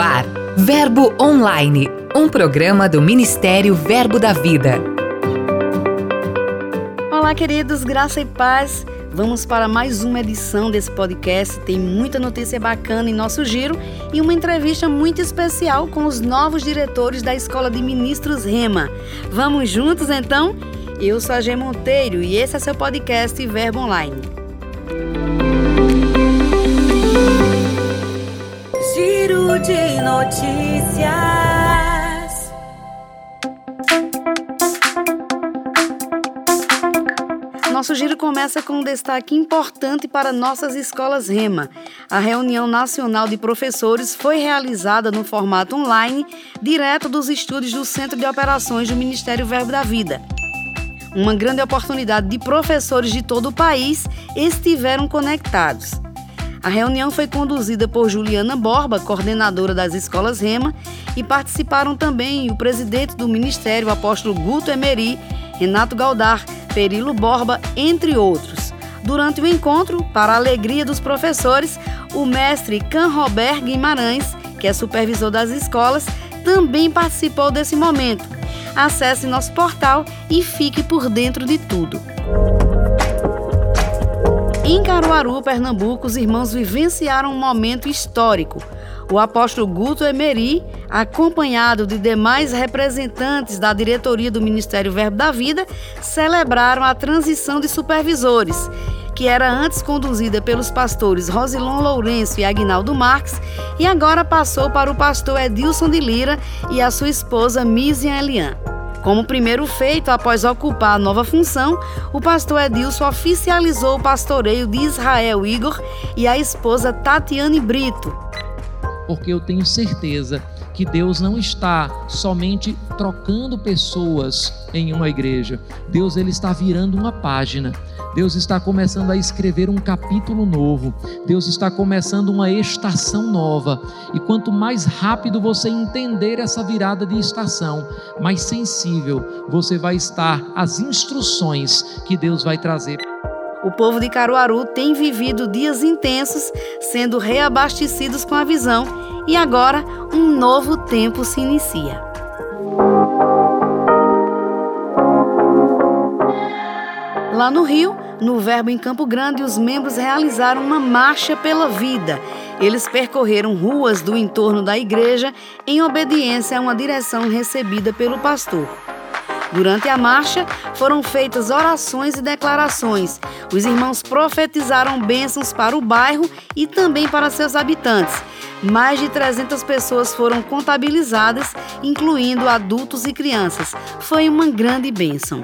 ar, Verbo Online, um programa do Ministério Verbo da Vida. Olá, queridos, graça e paz. Vamos para mais uma edição desse podcast. Tem muita notícia bacana em nosso giro e uma entrevista muito especial com os novos diretores da Escola de Ministros Rema. Vamos juntos então? Eu sou a G Monteiro e esse é seu podcast Verbo Online. De notícias. Nosso giro começa com um destaque importante para nossas escolas Rema. A reunião nacional de professores foi realizada no formato online, direto dos estúdios do Centro de Operações do Ministério Verbo da Vida. Uma grande oportunidade de professores de todo o país estiveram conectados. A reunião foi conduzida por Juliana Borba, coordenadora das escolas Rema, e participaram também o presidente do Ministério, apóstolo Guto Emery, Renato Galdar, Perilo Borba, entre outros. Durante o encontro, para a alegria dos professores, o mestre Can Robert Guimarães, que é supervisor das escolas, também participou desse momento acesse nosso portal e fique por dentro de tudo. Em Caruaru, Pernambuco, os irmãos vivenciaram um momento histórico. O apóstolo Guto Emery, acompanhado de demais representantes da diretoria do Ministério Verbo da Vida, celebraram a transição de supervisores que era antes conduzida pelos pastores Rosilon Lourenço e Agnaldo Marques, e agora passou para o pastor Edilson de Lira e a sua esposa Misian Elian. Como primeiro feito após ocupar a nova função, o pastor Edilson oficializou o pastoreio de Israel Igor e a esposa Tatiane Brito. Porque eu tenho certeza que Deus não está somente trocando pessoas em uma igreja. Deus ele está virando uma página. Deus está começando a escrever um capítulo novo. Deus está começando uma estação nova. E quanto mais rápido você entender essa virada de estação, mais sensível você vai estar às instruções que Deus vai trazer. O povo de Caruaru tem vivido dias intensos, sendo reabastecidos com a visão, e agora um novo tempo se inicia. Lá no Rio, no Verbo em Campo Grande, os membros realizaram uma marcha pela vida. Eles percorreram ruas do entorno da igreja em obediência a uma direção recebida pelo pastor. Durante a marcha, foram feitas orações e declarações. Os irmãos profetizaram bênçãos para o bairro e também para seus habitantes. Mais de 300 pessoas foram contabilizadas, incluindo adultos e crianças. Foi uma grande bênção.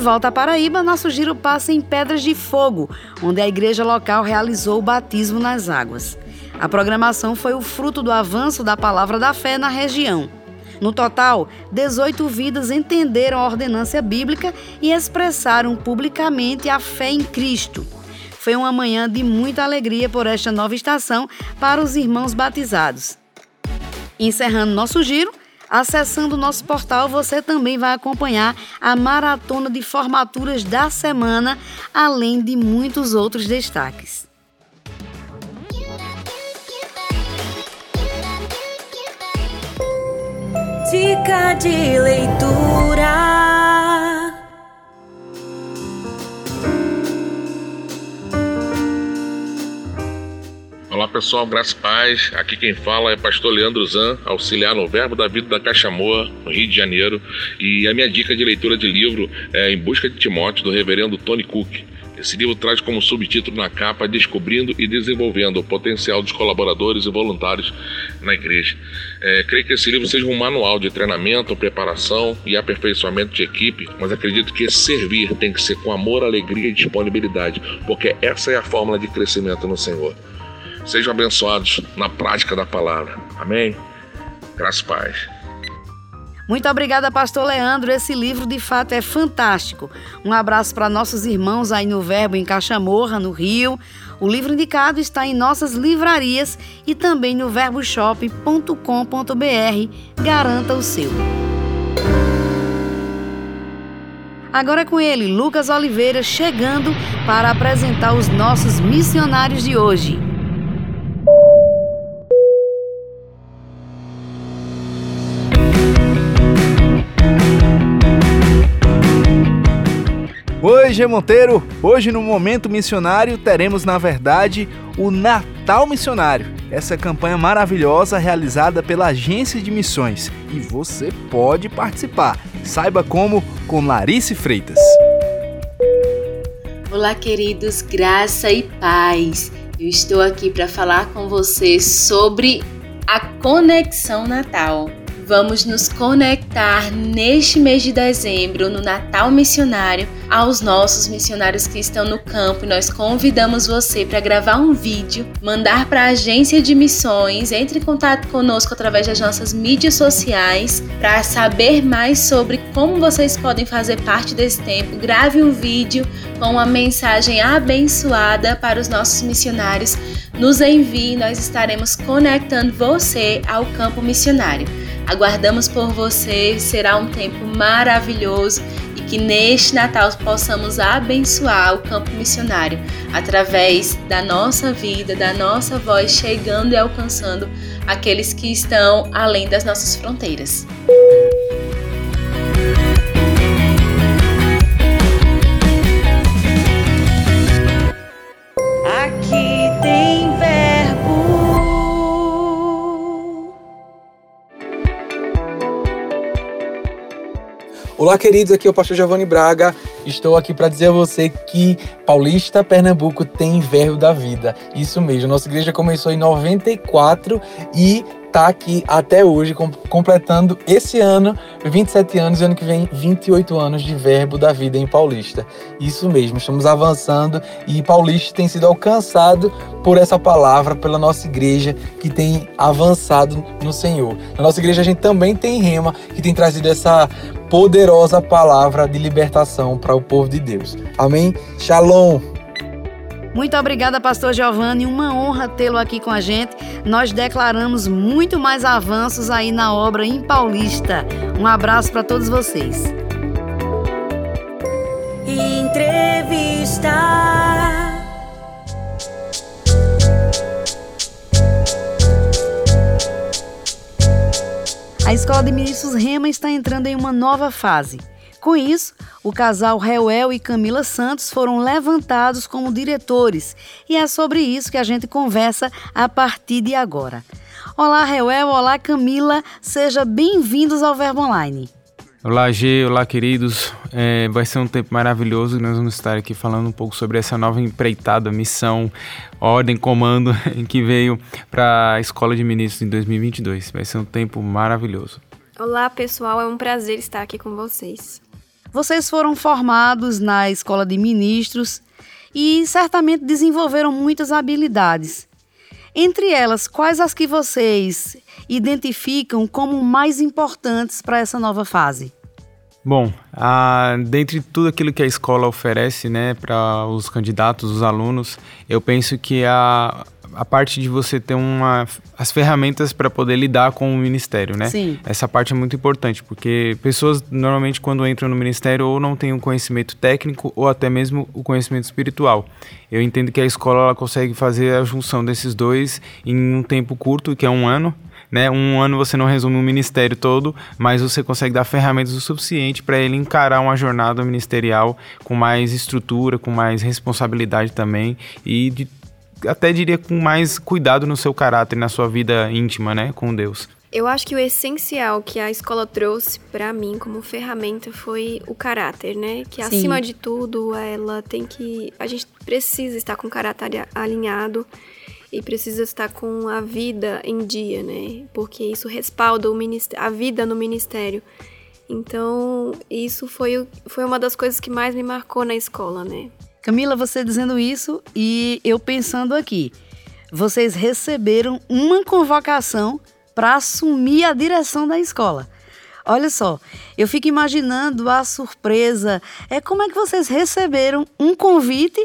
Volta à Paraíba, nosso giro passa em Pedras de Fogo, onde a igreja local realizou o batismo nas águas. A programação foi o fruto do avanço da palavra da fé na região. No total, 18 vidas entenderam a ordenância bíblica e expressaram publicamente a fé em Cristo. Foi uma manhã de muita alegria por esta nova estação para os irmãos batizados. Encerrando nosso giro, Acessando o nosso portal, você também vai acompanhar a maratona de formaturas da semana, além de muitos outros destaques. Dica de leitura. Olá pessoal, graças paz. Aqui quem fala é pastor Leandro Zan, auxiliar no Verbo da Vida da Caixa Moa, no Rio de Janeiro. E a minha dica de leitura de livro é Em Busca de Timóteo, do reverendo Tony Cook. Esse livro traz como subtítulo na capa Descobrindo e Desenvolvendo o Potencial dos Colaboradores e Voluntários na Igreja. É, creio que esse livro seja um manual de treinamento, preparação e aperfeiçoamento de equipe, mas acredito que servir tem que ser com amor, alegria e disponibilidade, porque essa é a fórmula de crescimento no Senhor. Sejam abençoados na prática da palavra. Amém? Graças paz. Muito obrigada, Pastor Leandro. Esse livro de fato é fantástico. Um abraço para nossos irmãos aí no Verbo em Cachamorra, no Rio. O livro indicado está em nossas livrarias e também no verboshop.com.br. Garanta o seu. Agora é com ele, Lucas Oliveira, chegando para apresentar os nossos missionários de hoje. Oi, G Monteiro! Hoje no Momento Missionário teremos, na verdade, o Natal Missionário. Essa campanha maravilhosa realizada pela Agência de Missões. E você pode participar. Saiba como com Larice Freitas. Olá, queridos, graça e paz. Eu estou aqui para falar com vocês sobre a conexão Natal. Vamos nos conectar neste mês de dezembro, no Natal Missionário, aos nossos missionários que estão no campo. Nós convidamos você para gravar um vídeo, mandar para a agência de missões, entre em contato conosco através das nossas mídias sociais para saber mais sobre como vocês podem fazer parte desse tempo. Grave um vídeo com uma mensagem abençoada para os nossos missionários. Nos envie, nós estaremos conectando você ao campo missionário. Aguardamos por você, será um tempo maravilhoso e que neste Natal possamos abençoar o campo missionário através da nossa vida, da nossa voz, chegando e alcançando aqueles que estão além das nossas fronteiras. Olá, queridos, aqui é o pastor Giovanni Braga. Estou aqui para dizer a você que Paulista, Pernambuco tem verbo da vida. Isso mesmo, nossa igreja começou em 94 e está aqui até hoje, completando esse ano 27 anos e ano que vem 28 anos de Verbo da Vida em Paulista. Isso mesmo, estamos avançando e Paulista tem sido alcançado por essa palavra, pela nossa igreja que tem avançado no Senhor. Na nossa igreja a gente também tem Rema, que tem trazido essa poderosa palavra de libertação para o povo de Deus. Amém? Shalom! Muito obrigada, Pastor Giovanni. Uma honra tê-lo aqui com a gente. Nós declaramos muito mais avanços aí na obra em Paulista. Um abraço para todos vocês. Entrevista. A Escola de Ministros Rema está entrando em uma nova fase. Com isso, o casal Reuel e Camila Santos foram levantados como diretores e é sobre isso que a gente conversa a partir de agora. Olá, Reuel, olá, Camila, sejam bem-vindos ao Verbo Online. Olá, G, olá, queridos. É, vai ser um tempo maravilhoso e nós vamos estar aqui falando um pouco sobre essa nova empreitada, missão, ordem, comando que veio para a Escola de Ministros em 2022. Vai ser um tempo maravilhoso. Olá, pessoal, é um prazer estar aqui com vocês. Vocês foram formados na Escola de Ministros e certamente desenvolveram muitas habilidades. Entre elas, quais as que vocês identificam como mais importantes para essa nova fase? Bom, a, dentre tudo aquilo que a escola oferece né, para os candidatos, os alunos, eu penso que a, a parte de você ter uma, as ferramentas para poder lidar com o ministério, né? Sim. Essa parte é muito importante, porque pessoas normalmente quando entram no ministério ou não têm um conhecimento técnico ou até mesmo o conhecimento espiritual. Eu entendo que a escola ela consegue fazer a junção desses dois em um tempo curto, que é um ano, né? Um ano você não resume um ministério todo, mas você consegue dar ferramentas o suficiente para ele encarar uma jornada ministerial com mais estrutura, com mais responsabilidade também e de até diria com mais cuidado no seu caráter, na sua vida íntima, né, com Deus. Eu acho que o essencial que a escola trouxe para mim como ferramenta foi o caráter, né? Que Sim. acima de tudo, ela tem que a gente precisa estar com o caráter alinhado e precisa estar com a vida em dia, né? Porque isso respalda a vida no ministério. Então, isso foi, foi uma das coisas que mais me marcou na escola, né? Camila, você dizendo isso e eu pensando aqui. Vocês receberam uma convocação para assumir a direção da escola. Olha só, eu fico imaginando a surpresa. É como é que vocês receberam um convite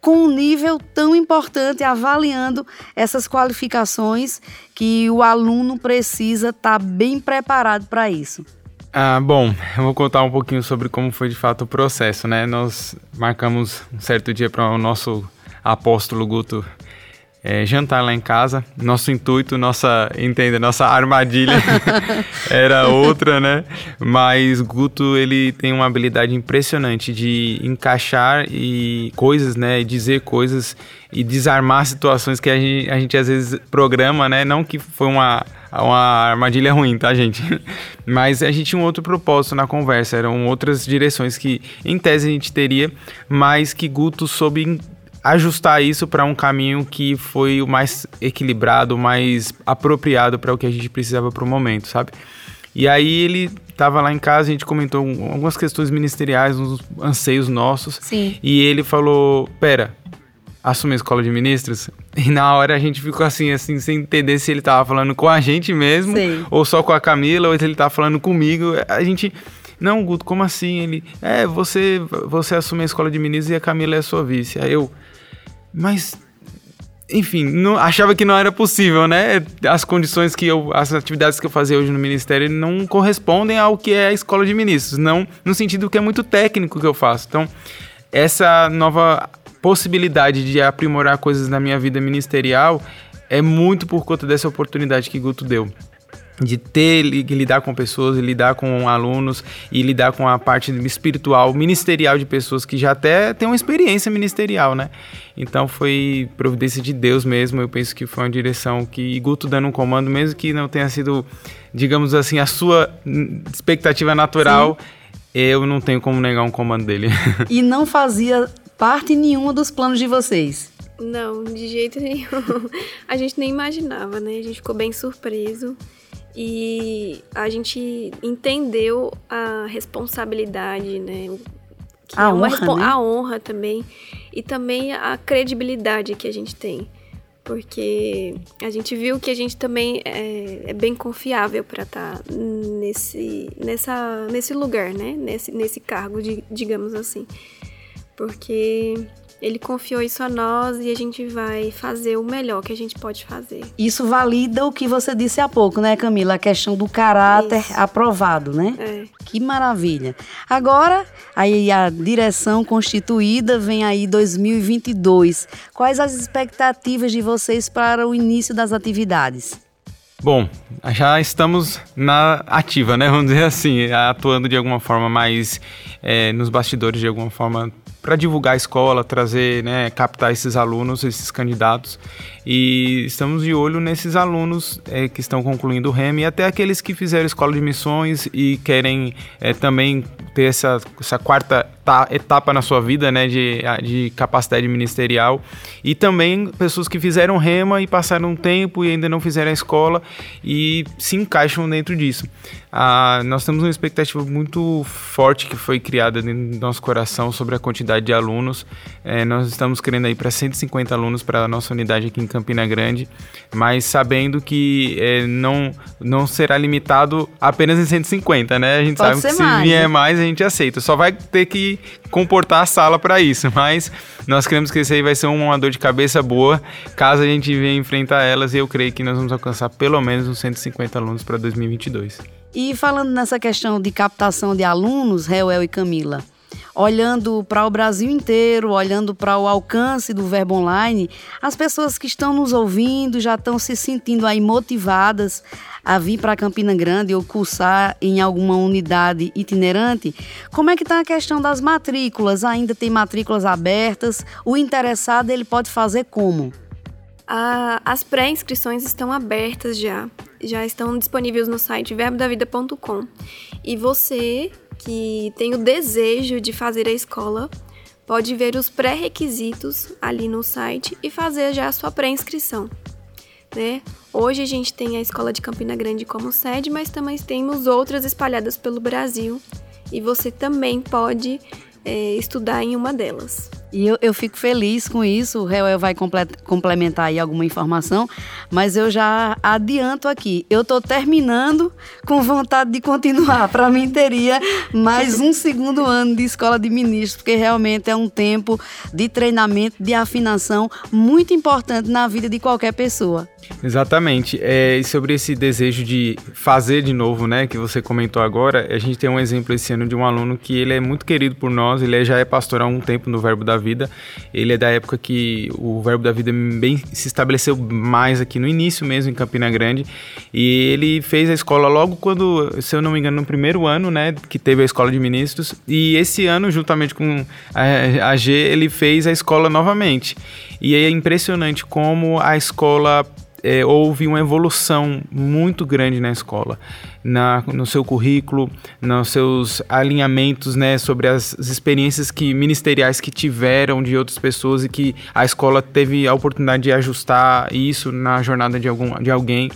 com um nível tão importante, avaliando essas qualificações que o aluno precisa estar tá bem preparado para isso. Ah, bom, eu vou contar um pouquinho sobre como foi de fato o processo, né? Nós marcamos um certo dia para o nosso apóstolo Guto é, jantar lá em casa. Nosso intuito, nossa, entenda, nossa armadilha era outra, né? Mas Guto, ele tem uma habilidade impressionante de encaixar e coisas, né? Dizer coisas e desarmar situações que a gente, a gente às vezes programa, né? Não que foi uma uma armadilha ruim, tá, gente? Mas a gente tinha um outro propósito na conversa, eram outras direções que, em tese, a gente teria, mas que Guto soube ajustar isso para um caminho que foi o mais equilibrado, o mais apropriado para o que a gente precisava para o momento, sabe? E aí ele estava lá em casa, a gente comentou algumas questões ministeriais, uns anseios nossos. Sim. E ele falou: "Pera, assume a escola de ministros?" E na hora a gente ficou assim, assim, sem entender se ele estava falando com a gente mesmo Sim. ou só com a Camila, ou se ele estava falando comigo. A gente não, Guto, como assim? Ele, é, você, você assume a escola de ministros e a Camila é a sua vice. Aí eu, mas enfim, não, achava que não era possível, né? As condições que eu, as atividades que eu fazia hoje no ministério não correspondem ao que é a escola de ministros, não no sentido que é muito técnico que eu faço. Então, essa nova possibilidade de aprimorar coisas na minha vida ministerial é muito por conta dessa oportunidade que Guto deu de ter que lidar com pessoas, lidar com alunos e lidar com a parte espiritual, ministerial de pessoas que já até têm uma experiência ministerial, né? Então foi providência de Deus mesmo. Eu penso que foi uma direção que Guto dando um comando, mesmo que não tenha sido, digamos assim, a sua expectativa natural, Sim. eu não tenho como negar um comando dele. E não fazia parte nenhuma dos planos de vocês. Não, de jeito nenhum. A gente nem imaginava, né? A gente ficou bem surpreso e a gente entendeu a responsabilidade, né? Que a, é honra, né? a honra também e também a credibilidade que a gente tem, porque a gente viu que a gente também é, é bem confiável para estar tá nesse, nessa, nesse lugar, né? Nesse, nesse cargo, de, digamos assim, porque ele confiou isso a nós e a gente vai fazer o melhor que a gente pode fazer. Isso valida o que você disse há pouco, né, Camila? A questão do caráter isso. aprovado, né? É. Que maravilha. Agora, aí a direção constituída vem aí 2022. Quais as expectativas de vocês para o início das atividades? Bom, já estamos na ativa, né? Vamos dizer assim, atuando de alguma forma mais é, nos bastidores, de alguma forma para divulgar a escola, trazer, né, captar esses alunos, esses candidatos. E estamos de olho nesses alunos é, que estão concluindo o REM e até aqueles que fizeram escola de missões e querem é, também ter essa, essa quarta etapa na sua vida, né, de, de capacidade ministerial. E também pessoas que fizeram rema e passaram um tempo e ainda não fizeram a escola e se encaixam dentro disso. Ah, nós temos uma expectativa muito forte que foi criada dentro do nosso coração sobre a quantidade de alunos. É, nós estamos querendo aí para 150 alunos para a nossa unidade aqui em Campina Grande, mas sabendo que é, não, não será limitado apenas em 150, né? A gente Pode sabe que se mais, vier né? mais a gente aceita. Só vai ter que comportar a sala para isso, mas nós queremos que esse aí vai ser uma dor de cabeça boa, caso a gente venha enfrentar elas e eu creio que nós vamos alcançar pelo menos uns 150 alunos para 2022. E falando nessa questão de captação de alunos, Reuel e Camila, olhando para o Brasil inteiro, olhando para o alcance do Verbo Online, as pessoas que estão nos ouvindo já estão se sentindo aí motivadas a vir para Campina Grande ou cursar em alguma unidade itinerante. Como é que está a questão das matrículas? Ainda tem matrículas abertas? O interessado ele pode fazer como? Ah, as pré-inscrições estão abertas já. Já estão disponíveis no site verbodavida.com. E você que tem o desejo de fazer a escola pode ver os pré-requisitos ali no site e fazer já a sua pré-inscrição. Né? Hoje a gente tem a Escola de Campina Grande como sede, mas também temos outras espalhadas pelo Brasil e você também pode é, estudar em uma delas. E eu, eu fico feliz com isso. O Reuel vai complementar aí alguma informação, mas eu já adianto aqui. Eu estou terminando com vontade de continuar. Para mim, teria mais um segundo ano de escola de ministros, porque realmente é um tempo de treinamento, de afinação muito importante na vida de qualquer pessoa. Exatamente. É, e sobre esse desejo de fazer de novo, né, que você comentou agora, a gente tem um exemplo esse ano de um aluno que ele é muito querido por nós, ele já é pastor há um tempo no Verbo da Vida. Ele é da época que o Verbo da Vida bem se estabeleceu mais aqui no início mesmo em Campina Grande, e ele fez a escola logo quando, se eu não me engano, no primeiro ano, né, que teve a escola de ministros, e esse ano, juntamente com a, G, ele fez a escola novamente. E é impressionante como a escola é, houve uma evolução muito grande na escola, na, no seu currículo, nos seus alinhamentos, né, sobre as, as, experiências que ministeriais que tiveram de outras pessoas e que a escola teve a oportunidade de ajustar isso na jornada de, algum, de alguém.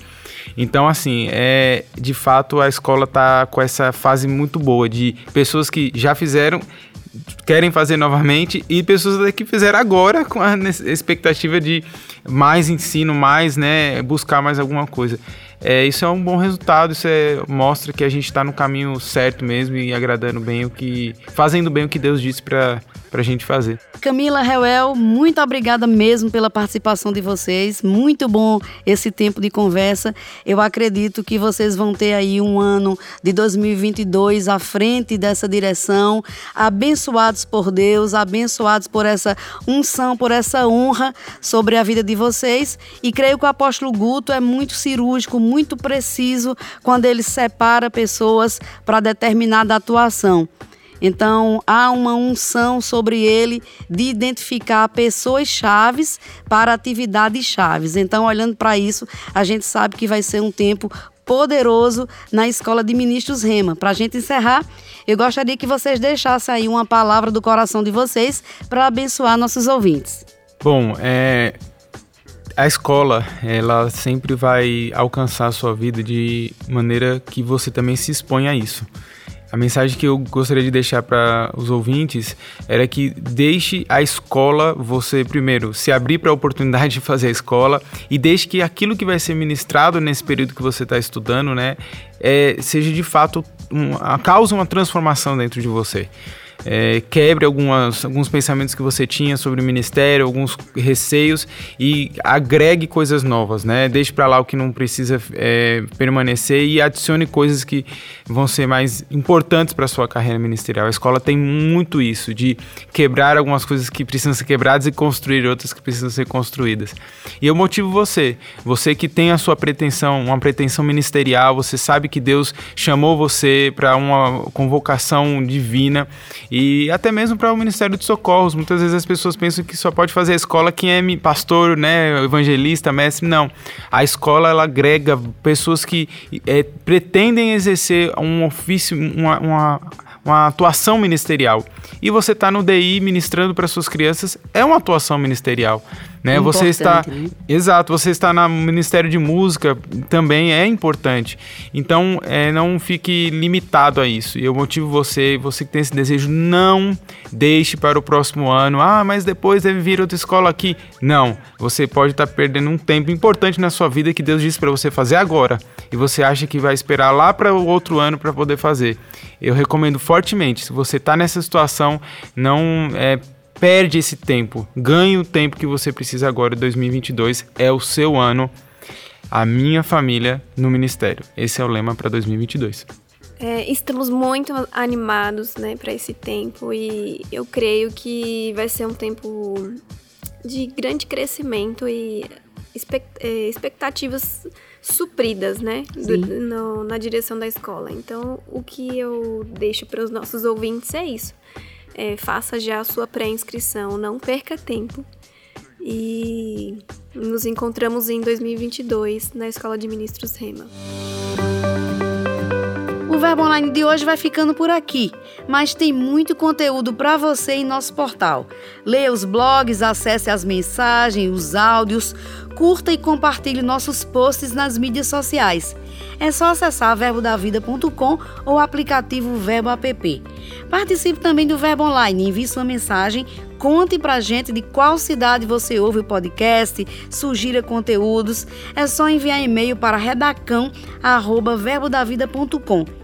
Então, assim, é de fato a escola está com essa fase muito boa de pessoas que já fizeram querem fazer novamente e pessoas que fizeram agora com a expectativa de mais ensino, mais, né, buscar mais alguma coisa. É, isso é um bom resultado, isso é, mostra que a gente está no caminho certo mesmo e agradando bem o que, fazendo bem o que Deus disse para para a gente fazer. Camila Reuel, muito obrigada mesmo pela participação de vocês. Muito bom esse tempo de conversa. Eu acredito que vocês vão ter aí um ano de 2022 à frente dessa direção, abençoados por Deus, abençoados por essa unção, por essa honra sobre a vida de vocês. E creio que o apóstolo Guto é muito cirúrgico, muito preciso quando ele separa pessoas para determinada atuação. Então, há uma unção sobre ele de identificar pessoas chaves para atividades chaves. Então, olhando para isso, a gente sabe que vai ser um tempo poderoso na Escola de Ministros Rema. Para a gente encerrar, eu gostaria que vocês deixassem aí uma palavra do coração de vocês para abençoar nossos ouvintes. Bom, é, a escola, ela sempre vai alcançar a sua vida de maneira que você também se expõe a isso. A mensagem que eu gostaria de deixar para os ouvintes era que deixe a escola, você primeiro. Se abrir para a oportunidade de fazer a escola e deixe que aquilo que vai ser ministrado nesse período que você está estudando, né, é, seja de fato um, cause uma transformação dentro de você é, quebre algumas, alguns pensamentos que você tinha sobre o ministério, alguns receios e agregue coisas novas, né? Deixe para lá o que não precisa é, permanecer e adicione coisas que vão ser mais importantes para sua carreira ministerial. A escola tem muito isso de quebrar algumas coisas que precisam ser quebradas e construir outras que precisam ser construídas. E eu motivo você, você que tem a sua pretensão, uma pretensão ministerial, você sabe que Deus chamou você para uma convocação divina e até mesmo para o Ministério de Socorros. Muitas vezes as pessoas pensam que só pode fazer a escola quem é pastor, né, evangelista, mestre. Não. A escola ela agrega pessoas que é, pretendem exercer um ofício, uma, uma uma atuação ministerial. E você está no DI ministrando para suas crianças, é uma atuação ministerial. Né? Você está né? exato, você está no Ministério de Música também é importante. Então, é, não fique limitado a isso. E eu motivo você, você que tem esse desejo, não deixe para o próximo ano. Ah, mas depois deve vir outra escola aqui. Não, você pode estar perdendo um tempo importante na sua vida que Deus disse para você fazer agora. E você acha que vai esperar lá para o outro ano para poder fazer. Eu recomendo fortemente, se você está nessa situação, não é, perde esse tempo. Ganhe o tempo que você precisa agora. 2022 é o seu ano. A minha família no ministério. Esse é o lema para 2022. É, estamos muito animados né, para esse tempo e eu creio que vai ser um tempo de grande crescimento e é, expectativas supridas, né, do, no, na direção da escola. Então, o que eu deixo para os nossos ouvintes é isso é, faça já a sua pré-inscrição, não perca tempo. E nos encontramos em 2022 na Escola de Ministros Rema. O Verbo Online de hoje vai ficando por aqui, mas tem muito conteúdo para você em nosso portal. Leia os blogs, acesse as mensagens, os áudios, curta e compartilhe nossos posts nas mídias sociais. É só acessar verbodavida.com ou o aplicativo Verbo App. Participe também do Verbo Online, envie sua mensagem conte pra gente de qual cidade você ouve o podcast, sugira conteúdos. É só enviar e-mail para redacão@verbodavida.com.